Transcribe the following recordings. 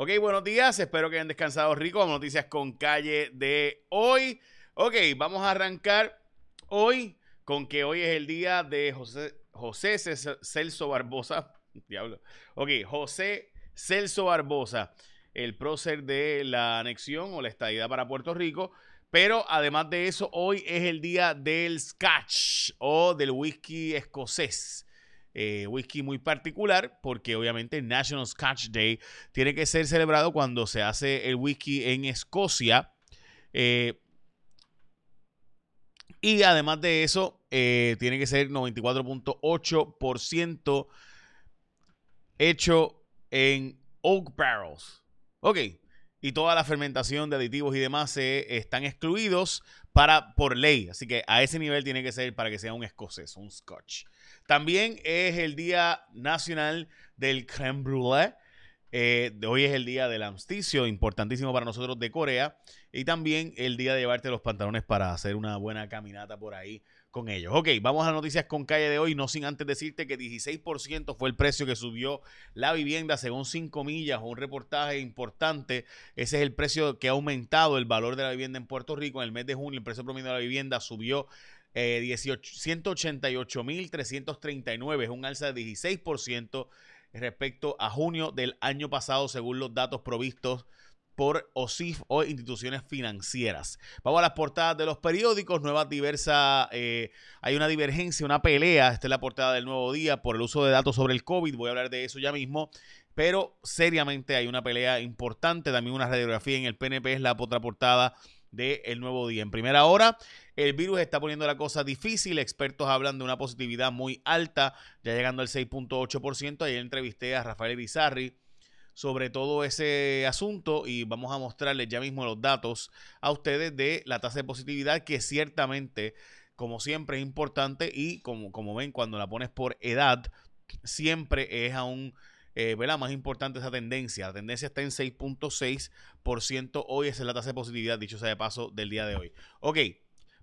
Ok, buenos días. Espero que hayan descansado rico. Noticias con calle de hoy. Ok, vamos a arrancar hoy con que hoy es el día de José, José Celso Barbosa. Diablo. Ok, José Celso Barbosa, el prócer de la anexión o la estadidad para Puerto Rico. Pero además de eso, hoy es el día del Scotch o del whisky escocés. Eh, whisky muy particular porque obviamente National Scotch Day tiene que ser celebrado cuando se hace el whisky en Escocia. Eh, y además de eso, eh, tiene que ser 94.8% hecho en oak barrels. Ok. Y toda la fermentación de aditivos y demás se están excluidos para, por ley. Así que a ese nivel tiene que ser para que sea un escocés, un scotch. También es el Día Nacional del Creme Brûlée. Eh, hoy es el día del amsticio, importantísimo para nosotros de Corea. Y también el día de llevarte los pantalones para hacer una buena caminata por ahí con ellos. Ok, vamos a noticias con calle de hoy, no sin antes decirte que 16% fue el precio que subió la vivienda según 5 millas un reportaje importante. Ese es el precio que ha aumentado el valor de la vivienda en Puerto Rico. En el mes de junio el precio promedio de la vivienda subió eh, 188.339, es un alza de 16% respecto a junio del año pasado, según los datos provistos por OSIF o instituciones financieras. Vamos a las portadas de los periódicos, nuevas diversas, eh, hay una divergencia, una pelea, esta es la portada del nuevo día por el uso de datos sobre el COVID, voy a hablar de eso ya mismo, pero seriamente hay una pelea importante, también una radiografía en el PNP es la otra portada del nuevo día. En primera hora, el virus está poniendo la cosa difícil. Expertos hablan de una positividad muy alta, ya llegando al 6.8%. Ayer entrevisté a Rafael Bizarri sobre todo ese asunto y vamos a mostrarles ya mismo los datos a ustedes de la tasa de positividad que ciertamente, como siempre, es importante y como, como ven, cuando la pones por edad, siempre es aún eh, más importante esa tendencia. La tendencia está en 6.6%. Hoy es la tasa de positividad, dicho sea de paso, del día de hoy. Ok.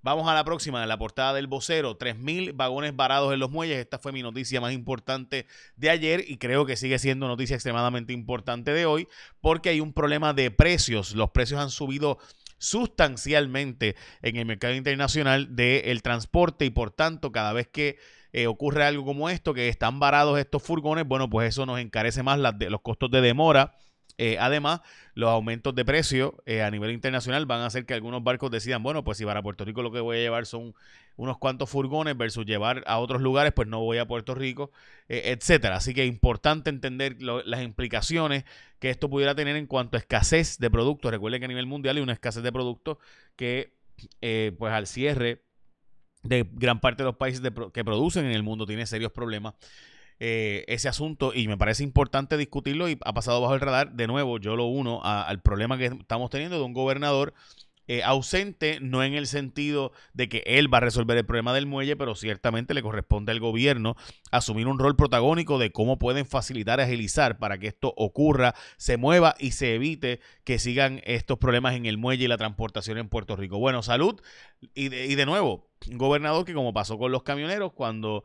Vamos a la próxima, en la portada del vocero, 3.000 vagones varados en los muelles. Esta fue mi noticia más importante de ayer y creo que sigue siendo noticia extremadamente importante de hoy porque hay un problema de precios. Los precios han subido sustancialmente en el mercado internacional del transporte y por tanto cada vez que eh, ocurre algo como esto, que están varados estos furgones, bueno, pues eso nos encarece más los costos de demora. Eh, además, los aumentos de precio eh, a nivel internacional van a hacer que algunos barcos decidan, bueno, pues si para Puerto Rico lo que voy a llevar son unos cuantos furgones versus llevar a otros lugares, pues no voy a Puerto Rico, etcétera. Así que es importante entender las implicaciones que esto pudiera tener en cuanto a escasez de productos. Recuerden que a nivel mundial hay una escasez de productos que, pues al cierre de gran parte de los países que producen en el mundo tiene serios problemas eh, ese asunto y me parece importante discutirlo y ha pasado bajo el radar. De nuevo, yo lo uno al problema que estamos teniendo de un gobernador eh, ausente, no en el sentido de que él va a resolver el problema del muelle, pero ciertamente le corresponde al gobierno asumir un rol protagónico de cómo pueden facilitar, agilizar para que esto ocurra, se mueva y se evite que sigan estos problemas en el muelle y la transportación en Puerto Rico. Bueno, salud y de, y de nuevo, gobernador que como pasó con los camioneros, cuando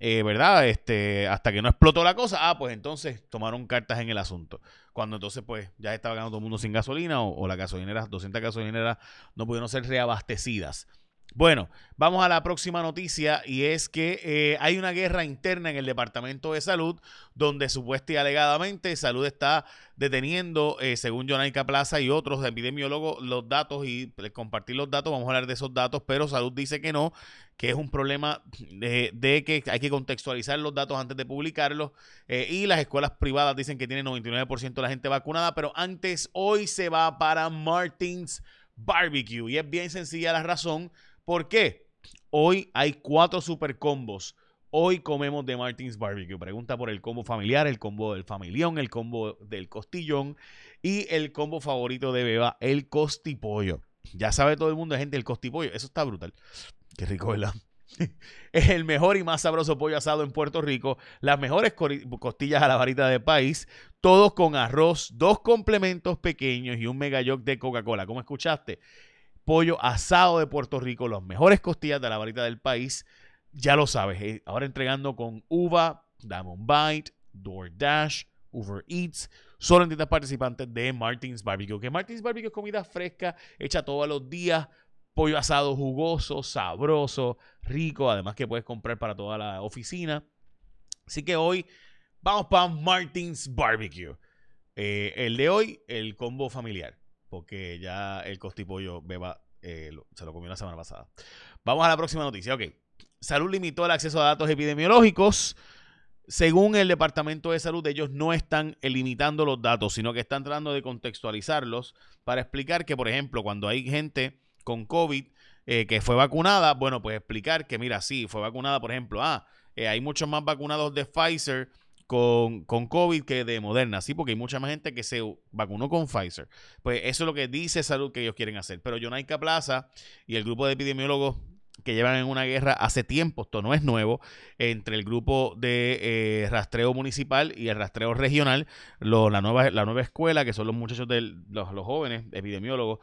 eh, ¿verdad? Este, hasta que no explotó la cosa, ah, pues entonces tomaron cartas en el asunto. Cuando entonces, pues, ya estaba ganando todo el mundo sin gasolina o, o las gasolineras, 200 gasolineras no pudieron ser reabastecidas. Bueno, vamos a la próxima noticia y es que eh, hay una guerra interna en el Departamento de Salud donde supuestamente y alegadamente Salud está deteniendo, eh, según Jonaica Plaza y otros epidemiólogos, los datos y compartir los datos, vamos a hablar de esos datos, pero Salud dice que no, que es un problema de, que hay que contextualizar los datos antes de publicarlos eh, y las escuelas privadas dicen que tienen 99% de la gente vacunada, pero antes hoy se va para Martins Barbecue. Y es bien sencilla la razón ¿Por qué? Hoy hay cuatro super combos. Hoy comemos de Martins Barbecue. Pregunta por el combo familiar, el combo del familión, el combo del costillón y el combo favorito de Beba, el costipollo. Ya sabe todo el mundo, gente, el costipollo. Eso está brutal. Qué rico, ¿verdad? es el mejor y más sabroso pollo asado en Puerto Rico. Las mejores costillas a la varita de país. Todos con arroz, dos complementos pequeños y un mega de Coca-Cola. ¿Cómo escuchaste? Pollo asado de Puerto Rico, las mejores costillas de la varita del país. Ya lo sabes, eh, ahora entregando con Uva, Diamond Bite, DoorDash, Uber Eats, solo en tiendas participantes de Martins Barbecue. Que Martins Barbecue es comida fresca, hecha todos los días, pollo asado jugoso, sabroso, rico, además que puedes comprar para toda la oficina. Así que hoy vamos para Martins Barbecue. Eh, el de hoy, el combo familiar, porque ya el costipollo beba eh, se lo comió la semana pasada. Vamos a la próxima noticia. Ok. Salud limitó el acceso a datos epidemiológicos. Según el Departamento de Salud, ellos no están limitando los datos, sino que están tratando de contextualizarlos para explicar que, por ejemplo, cuando hay gente con COVID eh, que fue vacunada, bueno, pues explicar que, mira, sí, fue vacunada, por ejemplo, ah, eh, hay muchos más vacunados de Pfizer con, con, COVID que de Moderna, sí, porque hay mucha más gente que se vacunó con Pfizer. Pues eso es lo que dice Salud que ellos quieren hacer. Pero Jonaica Plaza y el grupo de epidemiólogos que llevan en una guerra hace tiempo, esto no es nuevo, entre el grupo de eh, rastreo municipal y el rastreo regional, la, nueva, la nueva escuela, que son los muchachos de los, jóvenes epidemiólogos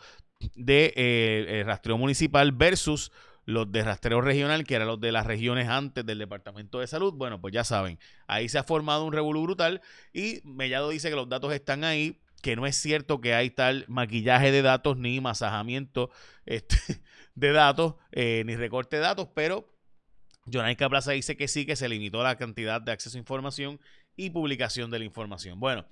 de eh, rastreo municipal versus los de rastreo regional, que eran los de las regiones antes del Departamento de Salud. Bueno, pues ya saben, ahí se ha formado un revolú brutal y Mellado dice que los datos están ahí, que no es cierto que hay tal maquillaje de datos ni masajamiento este, de datos, eh, ni recorte de datos, pero Jonaica Plaza dice que sí, que se limitó la cantidad de acceso a información y publicación de la información. Bueno,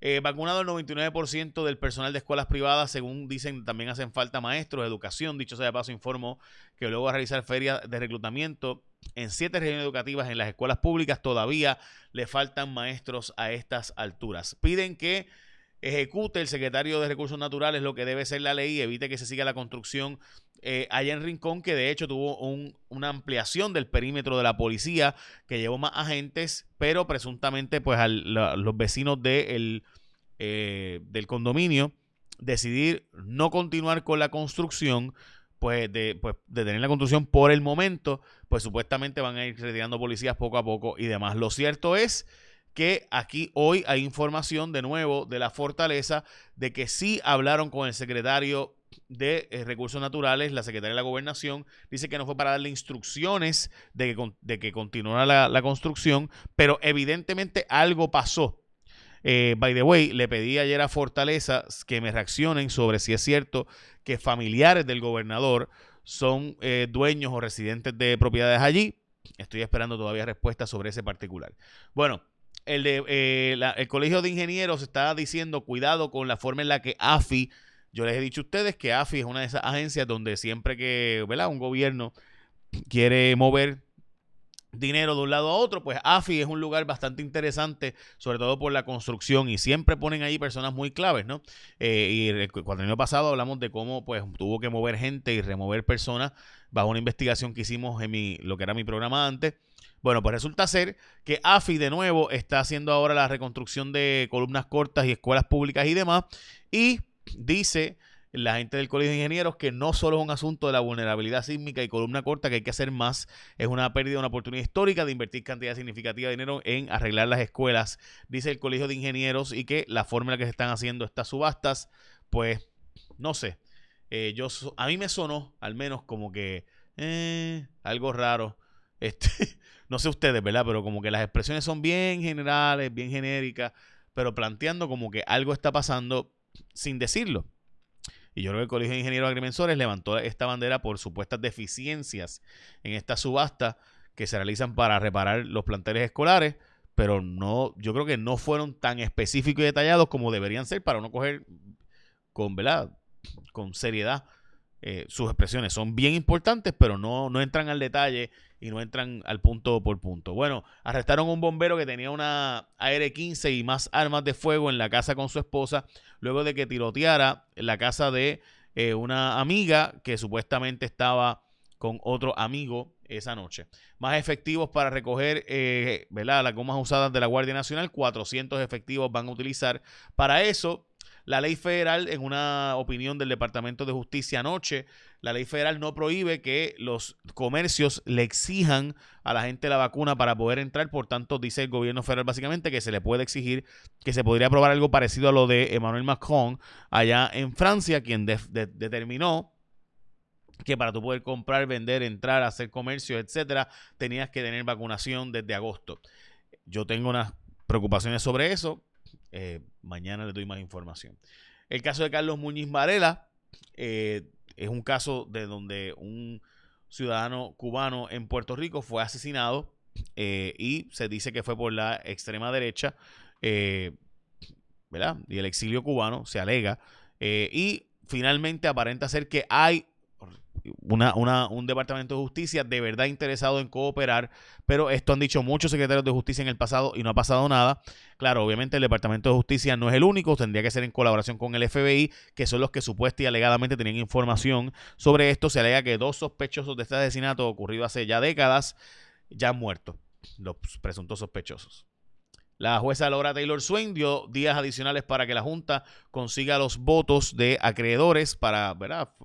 eh, vacunado el 99% del personal de escuelas privadas, según dicen, también hacen falta maestros, de educación. Dicho sea de paso, informó que luego de realizar ferias de reclutamiento en siete regiones educativas en las escuelas públicas, todavía le faltan maestros a estas alturas. Piden que ejecute el secretario de Recursos Naturales lo que debe ser la ley y evite que se siga la construcción eh, allá en Rincón, que de hecho tuvo una ampliación del perímetro de la policía, que llevó más agentes, pero presuntamente pues los vecinos de eh, del condominio decidir no continuar con la construcción, pues de, pues de tener la construcción por el momento, pues supuestamente van a ir retirando policías poco a poco y demás. Lo cierto es que aquí hoy hay información de nuevo de la fortaleza de que sí hablaron con el secretario de eh, Recursos Naturales, la secretaria de la Gobernación, dice que no fue para darle instrucciones de que, de que continuara la, construcción, pero evidentemente algo pasó. Eh, by the way, le pedí ayer a Fortaleza que me reaccionen sobre si es cierto que familiares del gobernador son eh, dueños o residentes de propiedades allí. Estoy esperando todavía respuestas sobre ese particular. Bueno, el, de, eh, el Colegio de Ingenieros está diciendo cuidado con la forma en la que AFI, yo les he dicho a ustedes que AFI es una de esas agencias donde siempre que ¿verdad? un gobierno quiere mover dinero de un lado a otro, pues AFI es un lugar bastante interesante, sobre todo por la construcción, y siempre ponen ahí personas muy claves, ¿no? Eh, y cuando el año pasado hablamos de cómo pues tuvo que mover gente y remover personas bajo una investigación que hicimos en mi, lo que era mi programa antes. Bueno, pues resulta ser que AFI de nuevo está haciendo ahora la reconstrucción de columnas cortas y escuelas públicas y demás. Y dice la gente del Colegio de Ingenieros que no solo es un asunto de la vulnerabilidad sísmica y columna corta, que hay que hacer más, es una pérdida, una oportunidad histórica de invertir cantidad significativa de dinero en arreglar las escuelas, dice el Colegio de Ingenieros, y que la forma en la que se están haciendo estas subastas, pues, no sé, eh, yo, a mí me sonó al menos como que eh, algo raro. Este, no sé ustedes, ¿verdad? Pero como que las expresiones son bien generales, bien genéricas, pero planteando como que algo está pasando sin decirlo. Y yo creo que el Colegio de Ingenieros Agrimensores levantó esta bandera por supuestas deficiencias en esta subasta que se realizan para reparar los planteles escolares, pero no, yo creo que no fueron tan específicos y detallados como deberían ser para no coger con, ¿verdad? con seriedad eh, sus expresiones. Son bien importantes, pero no, no entran al detalle y no entran al punto por punto. Bueno, arrestaron a un bombero que tenía una AR-15 y más armas de fuego en la casa con su esposa, luego de que tiroteara en la casa de eh, una amiga que supuestamente estaba con otro amigo esa noche. Más efectivos para recoger eh, las gomas usadas de la Guardia Nacional, 400 efectivos van a utilizar. Para eso, la ley federal, en una opinión del Departamento de Justicia anoche, la ley federal no prohíbe que los comercios le exijan a la gente la vacuna para poder entrar. Por tanto, dice el gobierno federal básicamente que se le puede exigir que se podría aprobar algo parecido a lo de Emmanuel Macron allá en Francia, quien determinó que para tú poder comprar, vender, entrar, hacer comercio, etcétera, tenías que tener vacunación desde agosto. Yo tengo unas preocupaciones sobre eso. Mañana les doy más información. El caso de Carlos Muñiz Varela es un caso de donde un ciudadano cubano en Puerto Rico fue asesinado y se dice que fue por la extrema derecha, ¿verdad? Y el exilio cubano se alega. y finalmente aparenta ser que hay una, un departamento de justicia de verdad interesado en cooperar, pero esto han dicho muchos secretarios de justicia en el pasado y no ha pasado nada. Claro, obviamente el departamento de justicia no es el único, tendría que ser en colaboración con el FBI, que son los que supuestamente y alegadamente tenían información sobre esto. Se alega que dos sospechosos de este asesinato ocurrido hace ya décadas ya han muerto, los presuntos sospechosos. La jueza Laura Taylor Swain dio días adicionales para que la Junta consiga los votos de acreedores para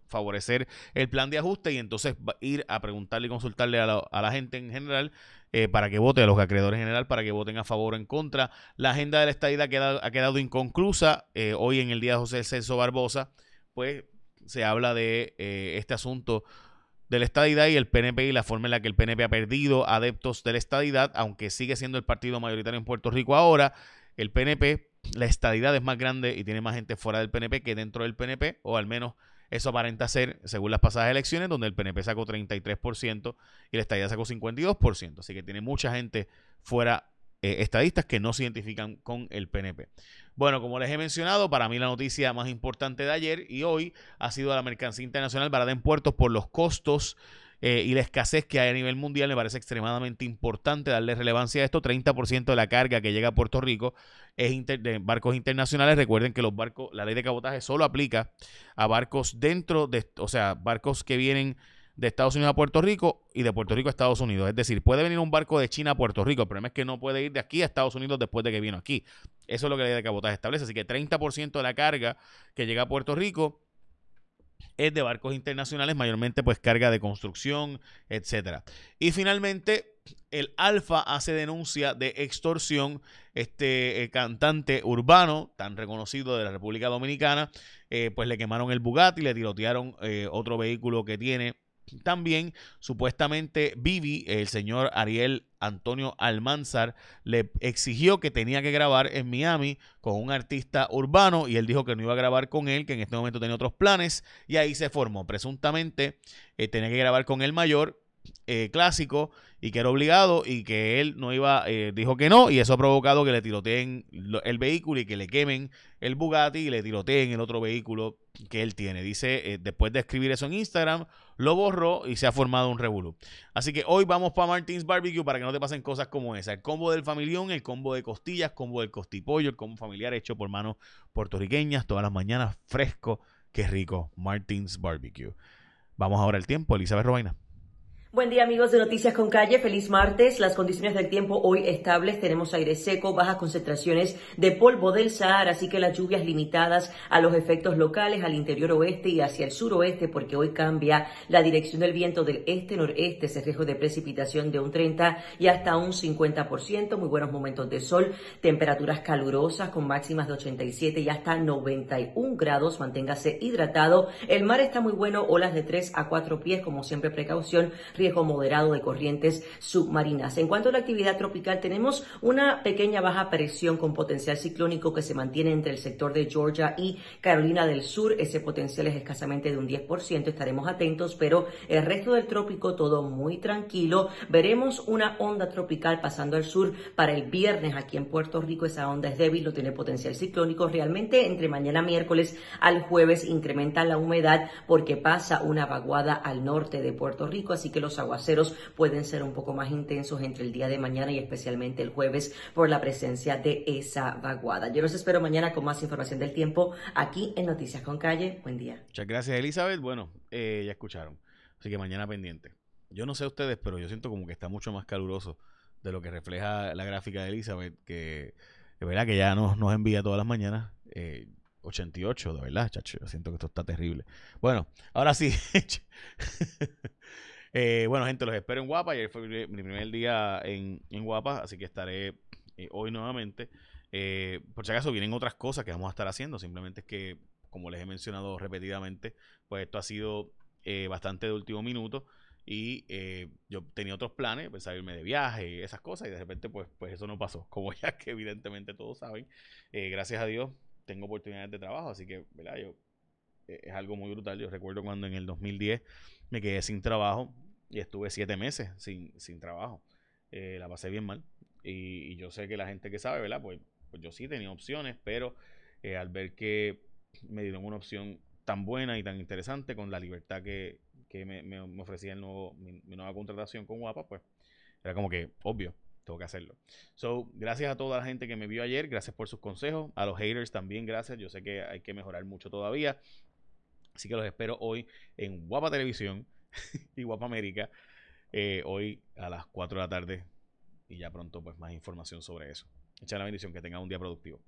favorecer el plan de ajuste y entonces ir a preguntarle y consultarle a la, gente en general eh, para que vote, a los acreedores en general, para que voten a favor o en contra. La agenda de la estadía ha quedado, ha quedado inconclusa. Eh, hoy en el día de José Celso Barbosa, pues se habla de eh, este asunto de la estadidad y el PNP y la forma en la que el PNP ha perdido adeptos de la estadidad, aunque sigue siendo el partido mayoritario en Puerto Rico ahora, el PNP, la estadidad es más grande y tiene más gente fuera del PNP que dentro del PNP, o al menos eso aparenta ser según las pasadas elecciones, donde el PNP sacó 33% y la estadidad sacó 52%, así que tiene mucha gente fuera eh, estadistas que no se identifican con el PNP. Bueno, como les he mencionado, para mí la noticia más importante de ayer y hoy ha sido la mercancía internacional varada en puertos por los costos eh, y la escasez que hay a nivel mundial. Me parece extremadamente importante darle relevancia a esto. 30% de la carga que llega a Puerto Rico es de barcos internacionales. Recuerden que los barcos, la ley de cabotaje solo aplica a barcos dentro de, o sea, barcos que vienen de Estados Unidos a Puerto Rico y de Puerto Rico a Estados Unidos. Es decir, puede venir un barco de China a Puerto Rico. El problema es que no puede ir de aquí a Estados Unidos después de que vino aquí. Eso es lo que la ley de cabotaje establece. Así que 30% de la carga que llega a Puerto Rico es de barcos internacionales, mayormente pues carga de construcción, etcétera. Y finalmente, el Alfa hace denuncia de extorsión. Este eh, cantante urbano, tan reconocido de la República Dominicana, eh, pues le quemaron el Bugatti, le tirotearon eh, otro vehículo que tiene también, supuestamente, Vivi, el señor Ariel Antonio Almanzar, le exigió que tenía que grabar en Miami con un artista urbano y él dijo que no iba a grabar con él, que en este momento tenía otros planes y ahí se formó. Presuntamente, eh, tenía que grabar con el mayor eh, clásico y que era obligado y que él no iba, eh, dijo que no y eso ha provocado que le tiroteen el vehículo y que le quemen el Bugatti y le tiroteen el otro vehículo que él tiene. Dice, eh, después de escribir eso en Instagram, lo borró y se ha formado un revolú. Así que hoy vamos para Martins Barbecue para que no te pasen cosas como esa. El combo del familión, el combo de costillas, combo del costipollo, el combo familiar hecho por manos puertorriqueñas todas las mañanas, fresco, qué rico. Martins Barbecue. Vamos ahora al tiempo, Elizabeth Robaina. Buen día amigos de Noticias con Calle, feliz martes. Las condiciones del tiempo hoy estables, tenemos aire seco, bajas concentraciones de polvo del Sahara, así que las lluvias limitadas a los efectos locales al interior oeste y hacia el suroeste, porque hoy cambia la dirección del viento del este-noreste, se riesgo de precipitación de un 30 y hasta un 50%, muy buenos momentos de sol, temperaturas calurosas con máximas de 87 y hasta 91 grados, manténgase hidratado. El mar está muy bueno, olas de 3 a 4 pies, como siempre precaución riesgo moderado de corrientes submarinas. En cuanto a la actividad tropical, tenemos una pequeña baja presión con potencial ciclónico que se mantiene entre el sector de Georgia y Carolina del Sur. Ese potencial es escasamente de un 10%. Estaremos atentos, pero el resto del trópico todo muy tranquilo. Veremos una onda tropical pasando al sur para el viernes aquí en Puerto Rico. Esa onda es débil, no tiene potencial ciclónico. Realmente entre mañana miércoles al jueves incrementa la humedad porque pasa una vaguada al norte de Puerto Rico, así que los aguaceros pueden ser un poco más intensos entre el día de mañana y especialmente el jueves por la presencia de esa vaguada. Yo los espero mañana con más información del tiempo aquí en Noticias con Calle. Buen día. Muchas gracias, Elizabeth. Bueno, eh, ya escucharon. Así que mañana pendiente. Yo no sé ustedes, pero yo siento como que está mucho más caluroso de lo que refleja la gráfica de Elizabeth, que es verdad que ya nos, nos envía todas las mañanas. Eh, 88, de verdad, chacho. Siento que esto está terrible. Bueno, ahora sí. Eh, bueno, gente, los espero en Guapa. Ayer fue mi primer día en, Guapa, así que estaré eh, hoy nuevamente. Eh, por si acaso vienen otras cosas que vamos a estar haciendo. Simplemente es que, como les he mencionado repetidamente, pues esto ha sido bastante de último minuto. Y yo tenía otros planes, pensaba irme de viaje y esas cosas, y de repente, pues, pues eso no pasó. Como ya que evidentemente todos saben, gracias a Dios tengo oportunidades de trabajo, así que, ¿verdad? Yo, es algo muy brutal. Yo recuerdo cuando en el 2010 me quedé sin trabajo y estuve siete meses sin, sin trabajo. la pasé bien mal. Y, yo sé que la gente que sabe, ¿verdad? Pues, pues yo sí tenía opciones, pero al ver que me dieron una opción tan buena y tan interesante con la libertad que, que me, me, ofrecía el nuevo, mi, nueva contratación con Guapa, pues era como que obvio, tengo que hacerlo. So, gracias a toda la gente que me vio ayer, gracias por sus consejos, a los haters también gracias, yo sé que hay que mejorar mucho todavía, así que los espero hoy en Guapa Televisión y Guapa América, eh, hoy a las 4 de la tarde y ya pronto pues más información sobre eso. Echa la bendición, que tengan un día productivo.